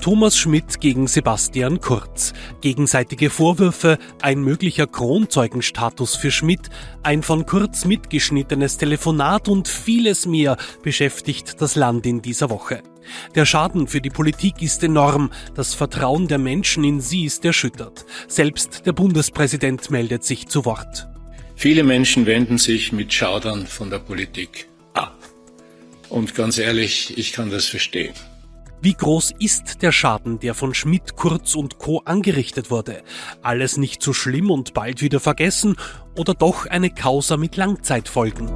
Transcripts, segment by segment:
Thomas Schmidt gegen Sebastian Kurz. Gegenseitige Vorwürfe, ein möglicher Kronzeugenstatus für Schmidt, ein von Kurz mitgeschnittenes Telefonat und vieles mehr beschäftigt das Land in dieser Woche. Der Schaden für die Politik ist enorm, das Vertrauen der Menschen in sie ist erschüttert. Selbst der Bundespräsident meldet sich zu Wort. Viele Menschen wenden sich mit Schaudern von der Politik ab. Und ganz ehrlich, ich kann das verstehen. Wie groß ist der Schaden, der von Schmidt, Kurz und Co. angerichtet wurde? Alles nicht so schlimm und bald wieder vergessen oder doch eine Causa mit Langzeitfolgen?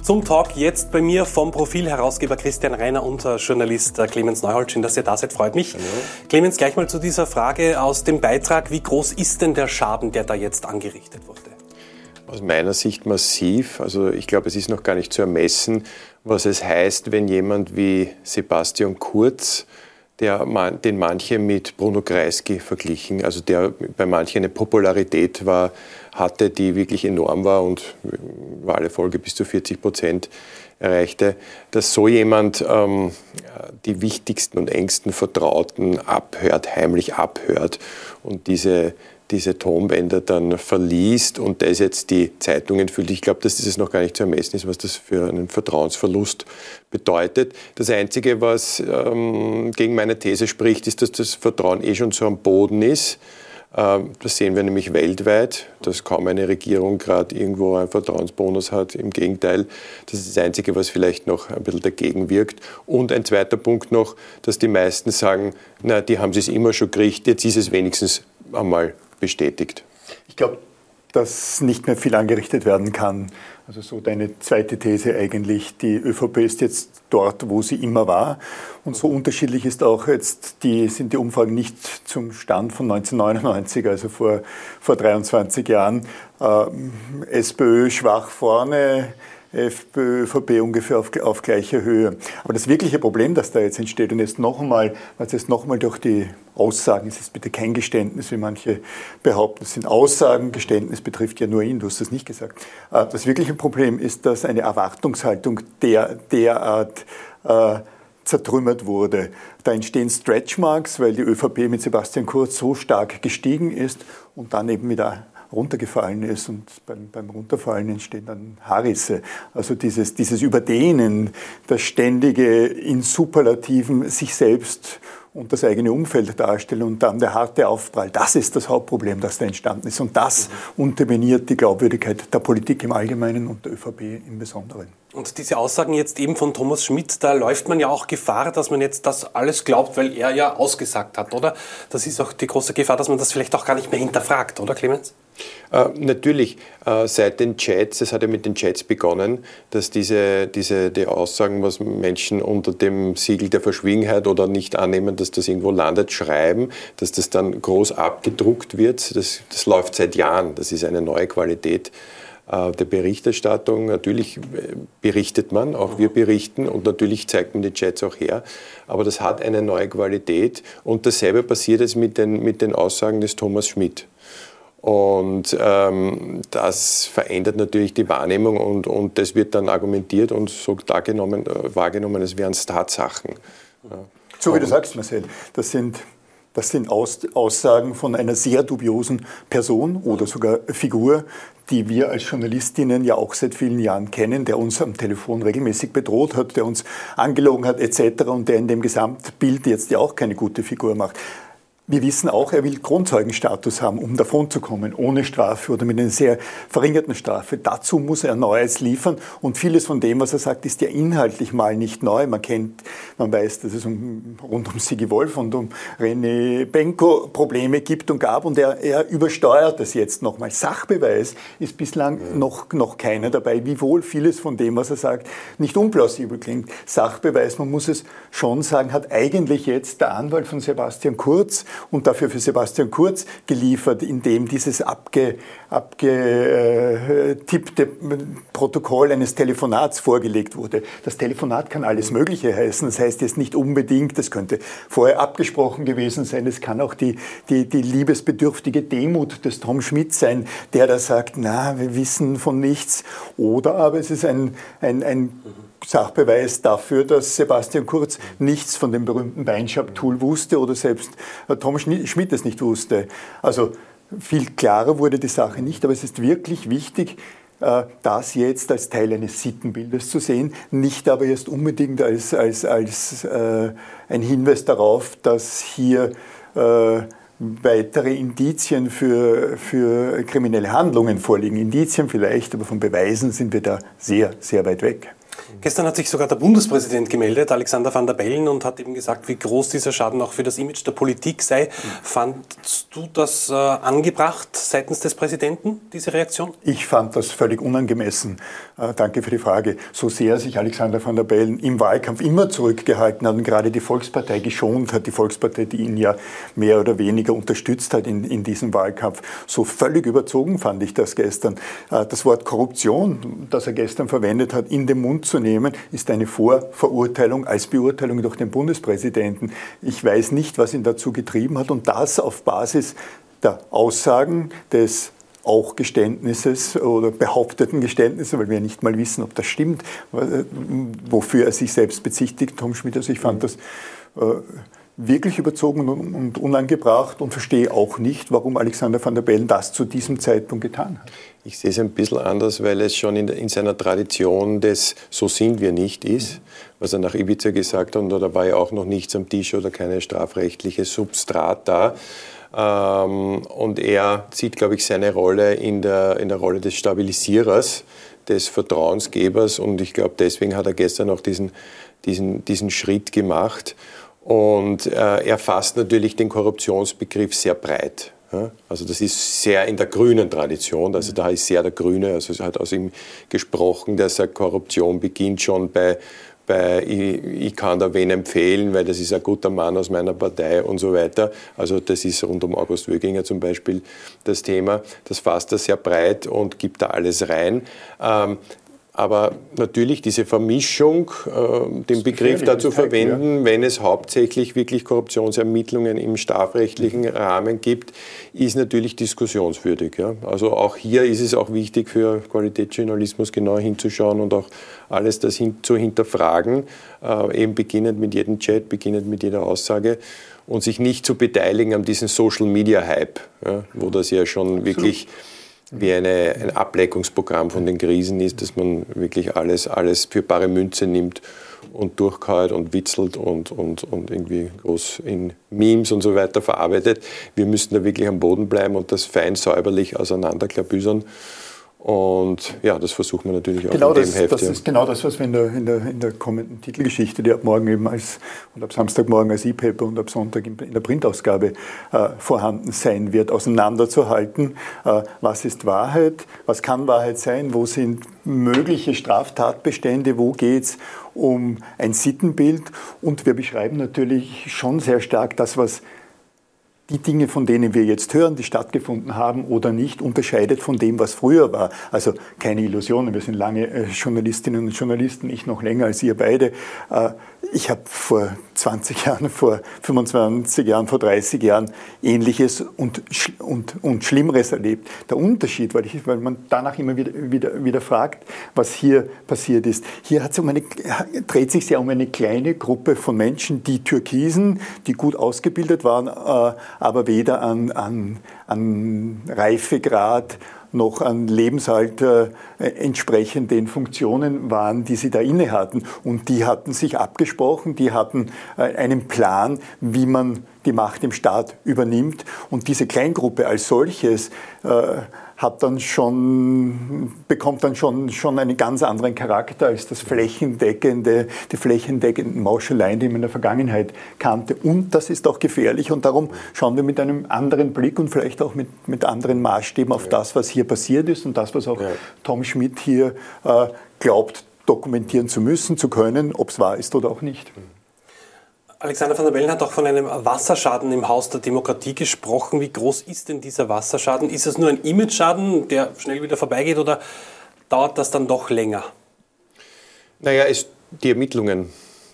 Zum Talk jetzt bei mir vom Profilherausgeber Christian Reiner und Journalist äh, Clemens Neuhold. Schön, dass ihr da seid, freut mich. Hallo. Clemens, gleich mal zu dieser Frage aus dem Beitrag. Wie groß ist denn der Schaden, der da jetzt angerichtet wurde? Aus meiner Sicht massiv. Also ich glaube, es ist noch gar nicht zu ermessen, was es heißt, wenn jemand wie Sebastian Kurz, der, den manche mit Bruno Kreisky verglichen, also der bei manchen eine Popularität war, hatte, die wirklich enorm war und war alle Folge bis zu 40 Prozent erreichte, dass so jemand ähm, die wichtigsten und engsten Vertrauten abhört, heimlich abhört und diese diese Tonbänder dann verliest und das jetzt die Zeitungen füllt. Ich glaube, dass dieses noch gar nicht zu ermessen ist, was das für einen Vertrauensverlust bedeutet. Das Einzige, was ähm, gegen meine These spricht, ist, dass das Vertrauen eh schon so am Boden ist. Ähm, das sehen wir nämlich weltweit, dass kaum eine Regierung gerade irgendwo einen Vertrauensbonus hat. Im Gegenteil, das ist das Einzige, was vielleicht noch ein bisschen dagegen wirkt. Und ein zweiter Punkt noch, dass die meisten sagen, na, die haben es immer schon gekriegt, jetzt ist es wenigstens einmal bestätigt. Ich glaube, dass nicht mehr viel angerichtet werden kann. Also so deine zweite These eigentlich, die ÖVP ist jetzt dort, wo sie immer war. Und so unterschiedlich ist auch jetzt die, sind die Umfragen nicht zum Stand von 1999, also vor, vor 23 Jahren. Ähm, SPÖ schwach vorne, FPÖ, ÖVP ungefähr auf, auf gleicher Höhe. Aber das wirkliche Problem, das da jetzt entsteht, und jetzt noch einmal, was jetzt noch einmal durch die Aussagen, es ist bitte kein Geständnis, wie manche behaupten, es sind Aussagen, Geständnis betrifft ja nur ihn, du hast das nicht gesagt. Äh, das wirkliche Problem ist, dass eine Erwartungshaltung der, derart äh, zertrümmert wurde. Da entstehen Stretchmarks, weil die ÖVP mit Sebastian Kurz so stark gestiegen ist und dann eben mit runtergefallen ist und beim, beim Runterfallen entstehen dann Haarrisse. Also dieses, dieses Überdehnen, das ständige in Superlativen sich selbst und das eigene Umfeld darstellen und dann der harte Aufprall. Das ist das Hauptproblem, das da entstanden ist. Und das unterminiert die Glaubwürdigkeit der Politik im Allgemeinen und der ÖVP im Besonderen. Und diese Aussagen jetzt eben von Thomas Schmidt, da läuft man ja auch Gefahr, dass man jetzt das alles glaubt, weil er ja ausgesagt hat, oder? Das ist auch die große Gefahr, dass man das vielleicht auch gar nicht mehr hinterfragt, oder Clemens? Äh, natürlich, äh, seit den Chats, es hat ja mit den Chats begonnen, dass diese, diese die Aussagen, was Menschen unter dem Siegel der Verschwiegenheit oder nicht annehmen, dass das irgendwo landet, schreiben, dass das dann groß abgedruckt wird, das, das läuft seit Jahren. Das ist eine neue Qualität der Berichterstattung. Natürlich äh, berichtet man, auch wir berichten und natürlich zeigt man die Chats auch her. Aber das hat eine neue Qualität und dasselbe passiert jetzt mit den, mit den Aussagen des Thomas Schmidt. Und ähm, das verändert natürlich die Wahrnehmung und, und das wird dann argumentiert und so dargenommen, äh, wahrgenommen, als wären es Tatsachen. Ja. So wie du sagst, Marcel, das sind, das sind Aus, Aussagen von einer sehr dubiosen Person oder sogar Figur, die wir als Journalistinnen ja auch seit vielen Jahren kennen, der uns am Telefon regelmäßig bedroht hat, der uns angelogen hat etc. und der in dem Gesamtbild jetzt ja auch keine gute Figur macht. Wir wissen auch, er will Grundzeugenstatus haben, um davonzukommen, ohne Strafe oder mit einer sehr verringerten Strafe. Dazu muss er Neues liefern und vieles von dem, was er sagt, ist ja inhaltlich mal nicht neu. Man kennt, man weiß, dass es um, rund um Sigi Wolf und um René Benko Probleme gibt und gab und er, er übersteuert das jetzt nochmal. Sachbeweis ist bislang ja. noch, noch keiner dabei, wiewohl vieles von dem, was er sagt, nicht unplausibel klingt. Sachbeweis, man muss es schon sagen, hat eigentlich jetzt der Anwalt von Sebastian Kurz und dafür für Sebastian Kurz geliefert, indem dieses abge, abgetippte Protokoll eines Telefonats vorgelegt wurde. Das Telefonat kann alles Mögliche heißen. Das heißt jetzt nicht unbedingt, das könnte vorher abgesprochen gewesen sein. Es kann auch die, die, die liebesbedürftige Demut des Tom Schmidt sein, der da sagt, na, wir wissen von nichts. Oder aber es ist ein, ein, ein Sachbeweis dafür, dass Sebastian Kurz nichts von dem berühmten Beinschab-Tool wusste oder selbst Tom Schmidt es nicht wusste. Also viel klarer wurde die Sache nicht, aber es ist wirklich wichtig, äh, das jetzt als Teil eines Sittenbildes zu sehen, nicht aber erst unbedingt als, als, als äh, ein Hinweis darauf, dass hier äh, weitere Indizien für, für kriminelle Handlungen vorliegen. Indizien vielleicht, aber von Beweisen sind wir da sehr, sehr weit weg. Gestern hat sich sogar der Bundespräsident gemeldet, Alexander van der Bellen, und hat eben gesagt, wie groß dieser Schaden auch für das Image der Politik sei. Fandst du das äh, angebracht seitens des Präsidenten, diese Reaktion? Ich fand das völlig unangemessen. Äh, danke für die Frage. So sehr sich Alexander van der Bellen im Wahlkampf immer zurückgehalten hat und gerade die Volkspartei geschont hat, die Volkspartei, die ihn ja mehr oder weniger unterstützt hat in, in diesem Wahlkampf. So völlig überzogen fand ich das gestern. Äh, das Wort Korruption, das er gestern verwendet hat, in den Mund zu nehmen, ist eine Vorverurteilung als Beurteilung durch den Bundespräsidenten. Ich weiß nicht, was ihn dazu getrieben hat und das auf Basis der Aussagen des auch Geständnisses oder behaupteten Geständnisses, weil wir ja nicht mal wissen, ob das stimmt, wofür er sich selbst bezichtigt, Tom Schmidt. Also ich fand mhm. das äh, wirklich überzogen und unangebracht und verstehe auch nicht, warum Alexander van der Bellen das zu diesem Zeitpunkt getan hat. Ich sehe es ein bisschen anders, weil es schon in, in seiner Tradition des So sind wir nicht ist, was er nach Ibiza gesagt hat, und da war ja auch noch nichts am Tisch oder keine strafrechtliche Substrat da. Ähm, und er sieht, glaube ich, seine Rolle in der, in der Rolle des Stabilisierers, des Vertrauensgebers und ich glaube, deswegen hat er gestern auch diesen, diesen, diesen Schritt gemacht. Und äh, er fasst natürlich den Korruptionsbegriff sehr breit. Ja? Also das ist sehr in der grünen Tradition, also da ist sehr der Grüne, also es hat aus ihm gesprochen, dass er Korruption beginnt schon bei, bei ich, ich, kann da wen empfehlen, weil das ist ein guter Mann aus meiner Partei und so weiter. Also das ist rund um August Wöginger zum Beispiel das Thema. Das fasst er sehr breit und gibt da alles rein. Ähm, aber natürlich diese Vermischung, äh, den Begriff dazu verwenden, ja. wenn es hauptsächlich wirklich Korruptionsermittlungen im strafrechtlichen Rahmen gibt, ist natürlich diskussionswürdig. Ja. Also auch hier ist es auch wichtig für Qualitätsjournalismus genau hinzuschauen und auch alles das hin, zu hinterfragen, äh, eben beginnend mit jedem Chat, beginnend mit jeder Aussage und sich nicht zu beteiligen an diesem Social-Media-Hype, ja, wo das ja schon wirklich... So wie eine, ein Ableckungsprogramm von den Krisen ist, dass man wirklich alles, alles für bare Münze nimmt und durchkaut und witzelt und, und, und irgendwie groß in Memes und so weiter verarbeitet. Wir müssen da wirklich am Boden bleiben und das fein säuberlich auseinanderklabüsern. Und ja, das versuchen wir natürlich auch genau in dem das, Heft. Das ist genau das, was wir in der, in der, in der kommenden Titelgeschichte, die ab morgen eben als und ab Samstagmorgen als E-Paper und ab Sonntag in, der Printausgabe äh, vorhanden sein wird, auseinanderzuhalten. Äh, was ist Wahrheit? Was kann Wahrheit sein? Wo sind mögliche Straftatbestände? Wo geht es um ein Sittenbild? Und wir beschreiben natürlich schon sehr stark das, was die Dinge, von denen wir jetzt hören, die stattgefunden haben oder nicht, unterscheidet von dem, was früher war. Also keine Illusionen, wir sind lange äh, Journalistinnen und Journalisten, ich noch länger als ihr beide. Äh, ich habe vor 20 Jahren, vor 25 Jahren, vor 30 Jahren Ähnliches und, und, und Schlimmeres erlebt. Der Unterschied, weil, ich, weil man danach immer wieder, wieder, wieder fragt, was hier passiert ist. Hier um eine, dreht sich ja um eine kleine Gruppe von Menschen, die Türkisen, die gut ausgebildet waren, äh, aber weder an, an, an Reifegrad noch an Lebensalter äh, entsprechend den Funktionen waren, die sie da inne hatten. Und die hatten sich abgesprochen, die hatten äh, einen Plan, wie man die Macht im Staat übernimmt. Und diese Kleingruppe als solches äh, hat dann schon, bekommt dann schon, schon einen ganz anderen Charakter als das flächendeckende, die flächendeckenden Mauscheleien, die man in der Vergangenheit kannte. Und das ist auch gefährlich und darum schauen wir mit einem anderen Blick und vielleicht auch mit, mit anderen Maßstäben auf ja. das, was hier passiert ist und das, was auch ja. Tom Schmidt hier äh, glaubt, dokumentieren zu müssen, zu können, ob es wahr ist oder auch nicht. Alexander van der Bellen hat auch von einem Wasserschaden im Haus der Demokratie gesprochen. Wie groß ist denn dieser Wasserschaden? Ist es nur ein Image-Schaden, der schnell wieder vorbeigeht oder dauert das dann doch länger? Naja, es, die Ermittlungen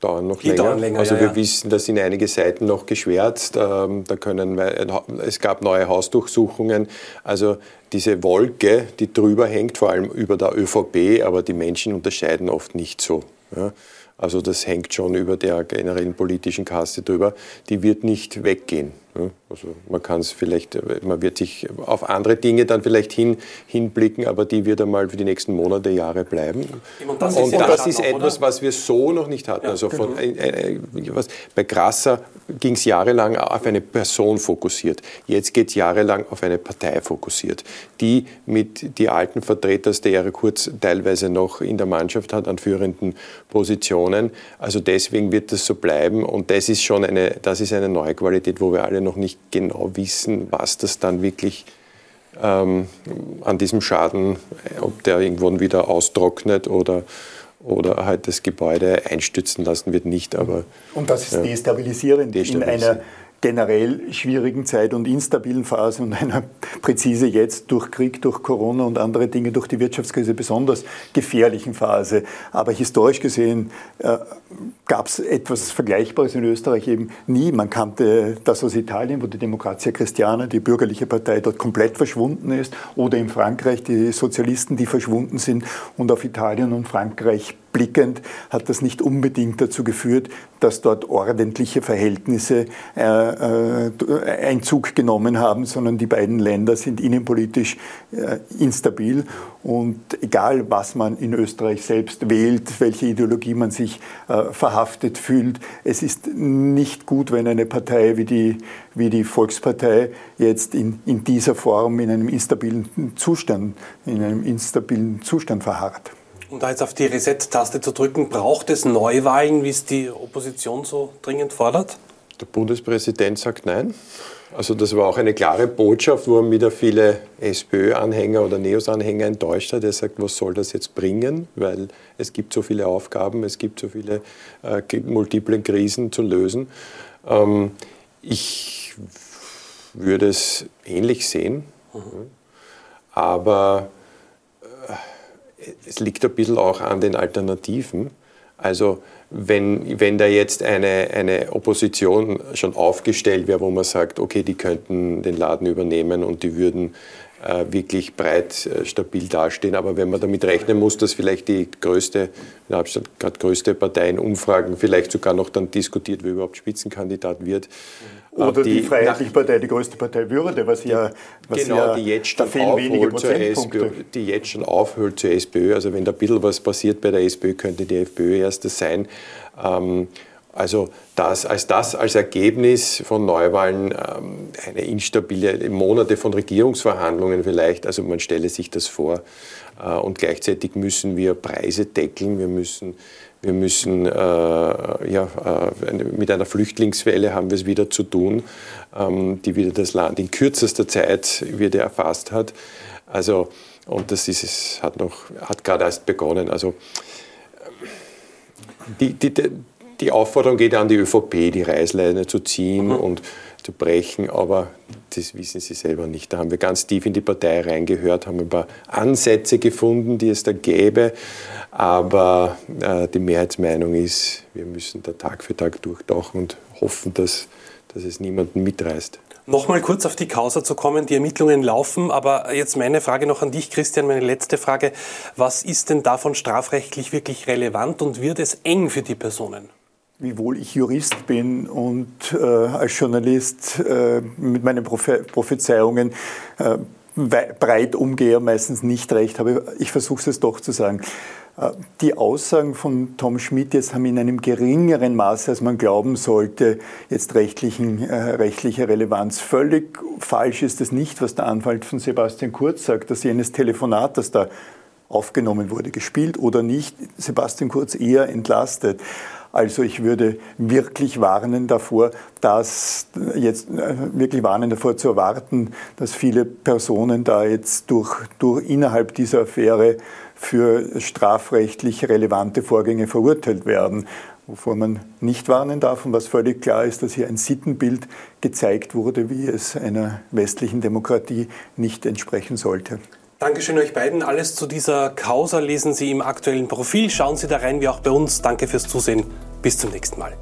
dauern noch die länger. Dauern länger. Also ja, wir ja. wissen, da sind einige Seiten noch geschwärzt. Ähm, da können, es gab neue Hausdurchsuchungen. Also diese Wolke, die drüber hängt, vor allem über der ÖVP, aber die Menschen unterscheiden oft nicht so Ja. Also das hängt schon über der generellen politischen Kaste drüber. Die wird nicht weggehen. Also man kann es vielleicht, man wird sich auf andere Dinge dann vielleicht hin, hinblicken, aber die wird einmal für die nächsten Monate, Jahre bleiben. Und das, und ist, das ist etwas, oder? was wir so noch nicht hatten. Ja, also von, genau. äh, äh, was, bei Grasser ging es jahrelang auf eine Person fokussiert. Jetzt geht es jahrelang auf eine Partei fokussiert, die mit die alten Vertreter der Jahre Kurz teilweise noch in der Mannschaft hat an führenden Positionen. Also deswegen wird das so bleiben und das ist schon eine, das ist eine neue Qualität, wo wir alle noch nicht genau wissen, was das dann wirklich ähm, an diesem Schaden, ob der irgendwann wieder austrocknet oder, oder halt das Gebäude einstützen lassen wird, nicht. Aber, und das ist ja, destabilisierend, destabilisierend in einer generell schwierigen Zeit und instabilen Phase und einer präzise jetzt durch Krieg, durch Corona und andere Dinge, durch die Wirtschaftskrise besonders gefährlichen Phase. Aber historisch gesehen äh, gab es etwas Vergleichbares in Österreich eben nie. Man kannte das aus Italien, wo die Demokratia Christiana, die bürgerliche Partei, dort komplett verschwunden ist, oder in Frankreich die Sozialisten, die verschwunden sind und auf Italien und Frankreich blickend hat das nicht unbedingt dazu geführt, dass dort ordentliche Verhältnisse äh, äh, Einzug genommen haben, sondern die beiden Länder sind innenpolitisch äh, instabil. Und egal, was man in Österreich selbst wählt, welche Ideologie man sich äh, verhaftet fühlt, es ist nicht gut, wenn eine Partei wie die, wie die Volkspartei jetzt in, in dieser Form in einem instabilen Zustand, in einem instabilen Zustand verharrt. Um da jetzt auf die Reset-Taste zu drücken, braucht es Neuwahlen, wie es die Opposition so dringend fordert? Der Bundespräsident sagt nein. Also das war auch eine klare Botschaft, wo er wieder viele SPÖ-Anhänger oder Neos-Anhänger enttäuscht hat. Er sagt, was soll das jetzt bringen? Weil es gibt so viele Aufgaben, es gibt so viele äh, multiple Krisen zu lösen. Ähm, ich würde es ähnlich sehen, mhm. aber es liegt ein bisschen auch an den Alternativen. Also wenn, wenn da jetzt eine, eine Opposition schon aufgestellt wäre, wo man sagt, okay, die könnten den Laden übernehmen und die würden äh, wirklich breit äh, stabil dastehen. Aber wenn man damit rechnen muss, dass vielleicht die größte, in Abstand gerade größte Partei in Umfragen vielleicht sogar noch dann diskutiert, wer überhaupt Spitzenkandidat wird. Oder die, die Freiheitliche Partei die größte Partei würde, was ja, was genau, ja, die jetzt schon aufholt zur SPÖ, die jetzt schon aufholt zur SPÖ. Also wenn da ein bisschen was passiert bei der SPÖ, könnte die FPÖ erste sein. Ähm, also das, als das als Ergebnis von Neuwahlen ähm, eine instabile Monate von Regierungsverhandlungen vielleicht, also man stelle sich das vor. Äh, und gleichzeitig müssen wir Preise deckeln, wir müssen, wir müssen äh, ja, äh, mit einer Flüchtlingswelle haben wir es wieder zu tun, ähm, die wieder das Land in kürzester Zeit wieder erfasst hat. Also, und das ist, es hat noch, hat gerade erst begonnen. Also, die, die, die Aufforderung geht an die ÖVP, die Reißleine zu ziehen mhm. und zu brechen, aber das wissen sie selber nicht. Da haben wir ganz tief in die Partei reingehört, haben ein paar Ansätze gefunden, die es da gäbe, aber äh, die Mehrheitsmeinung ist, wir müssen da Tag für Tag durchtauchen und hoffen, dass, dass es niemanden mitreißt. Nochmal kurz auf die Causa zu kommen. Die Ermittlungen laufen, aber jetzt meine Frage noch an dich, Christian, meine letzte Frage. Was ist denn davon strafrechtlich wirklich relevant und wird es eng für die Personen? Wiewohl ich Jurist bin und äh, als Journalist äh, mit meinen Prophe Prophezeiungen äh, breit umgehe, meistens nicht recht habe. Ich versuche es doch zu sagen. Äh, die Aussagen von Tom Schmidt jetzt haben in einem geringeren Maße, als man glauben sollte, jetzt rechtlichen, äh, rechtliche Relevanz. Völlig falsch ist es nicht, was der Anwalt von Sebastian Kurz sagt, dass jenes Telefonat, das da aufgenommen wurde, gespielt oder nicht, Sebastian Kurz eher entlastet. Also ich würde wirklich warnen davor, dass jetzt äh, wirklich warnen davor zu erwarten, dass viele Personen da jetzt durch, durch innerhalb dieser Affäre für strafrechtlich relevante Vorgänge verurteilt werden. Wovor man nicht warnen darf und was völlig klar ist, dass hier ein Sittenbild gezeigt wurde, wie es einer westlichen Demokratie nicht entsprechen sollte. Dankeschön euch beiden. Alles zu dieser Causa lesen Sie im aktuellen Profil. Schauen Sie da rein, wie auch bei uns. Danke fürs Zusehen. Bis zum nächsten Mal.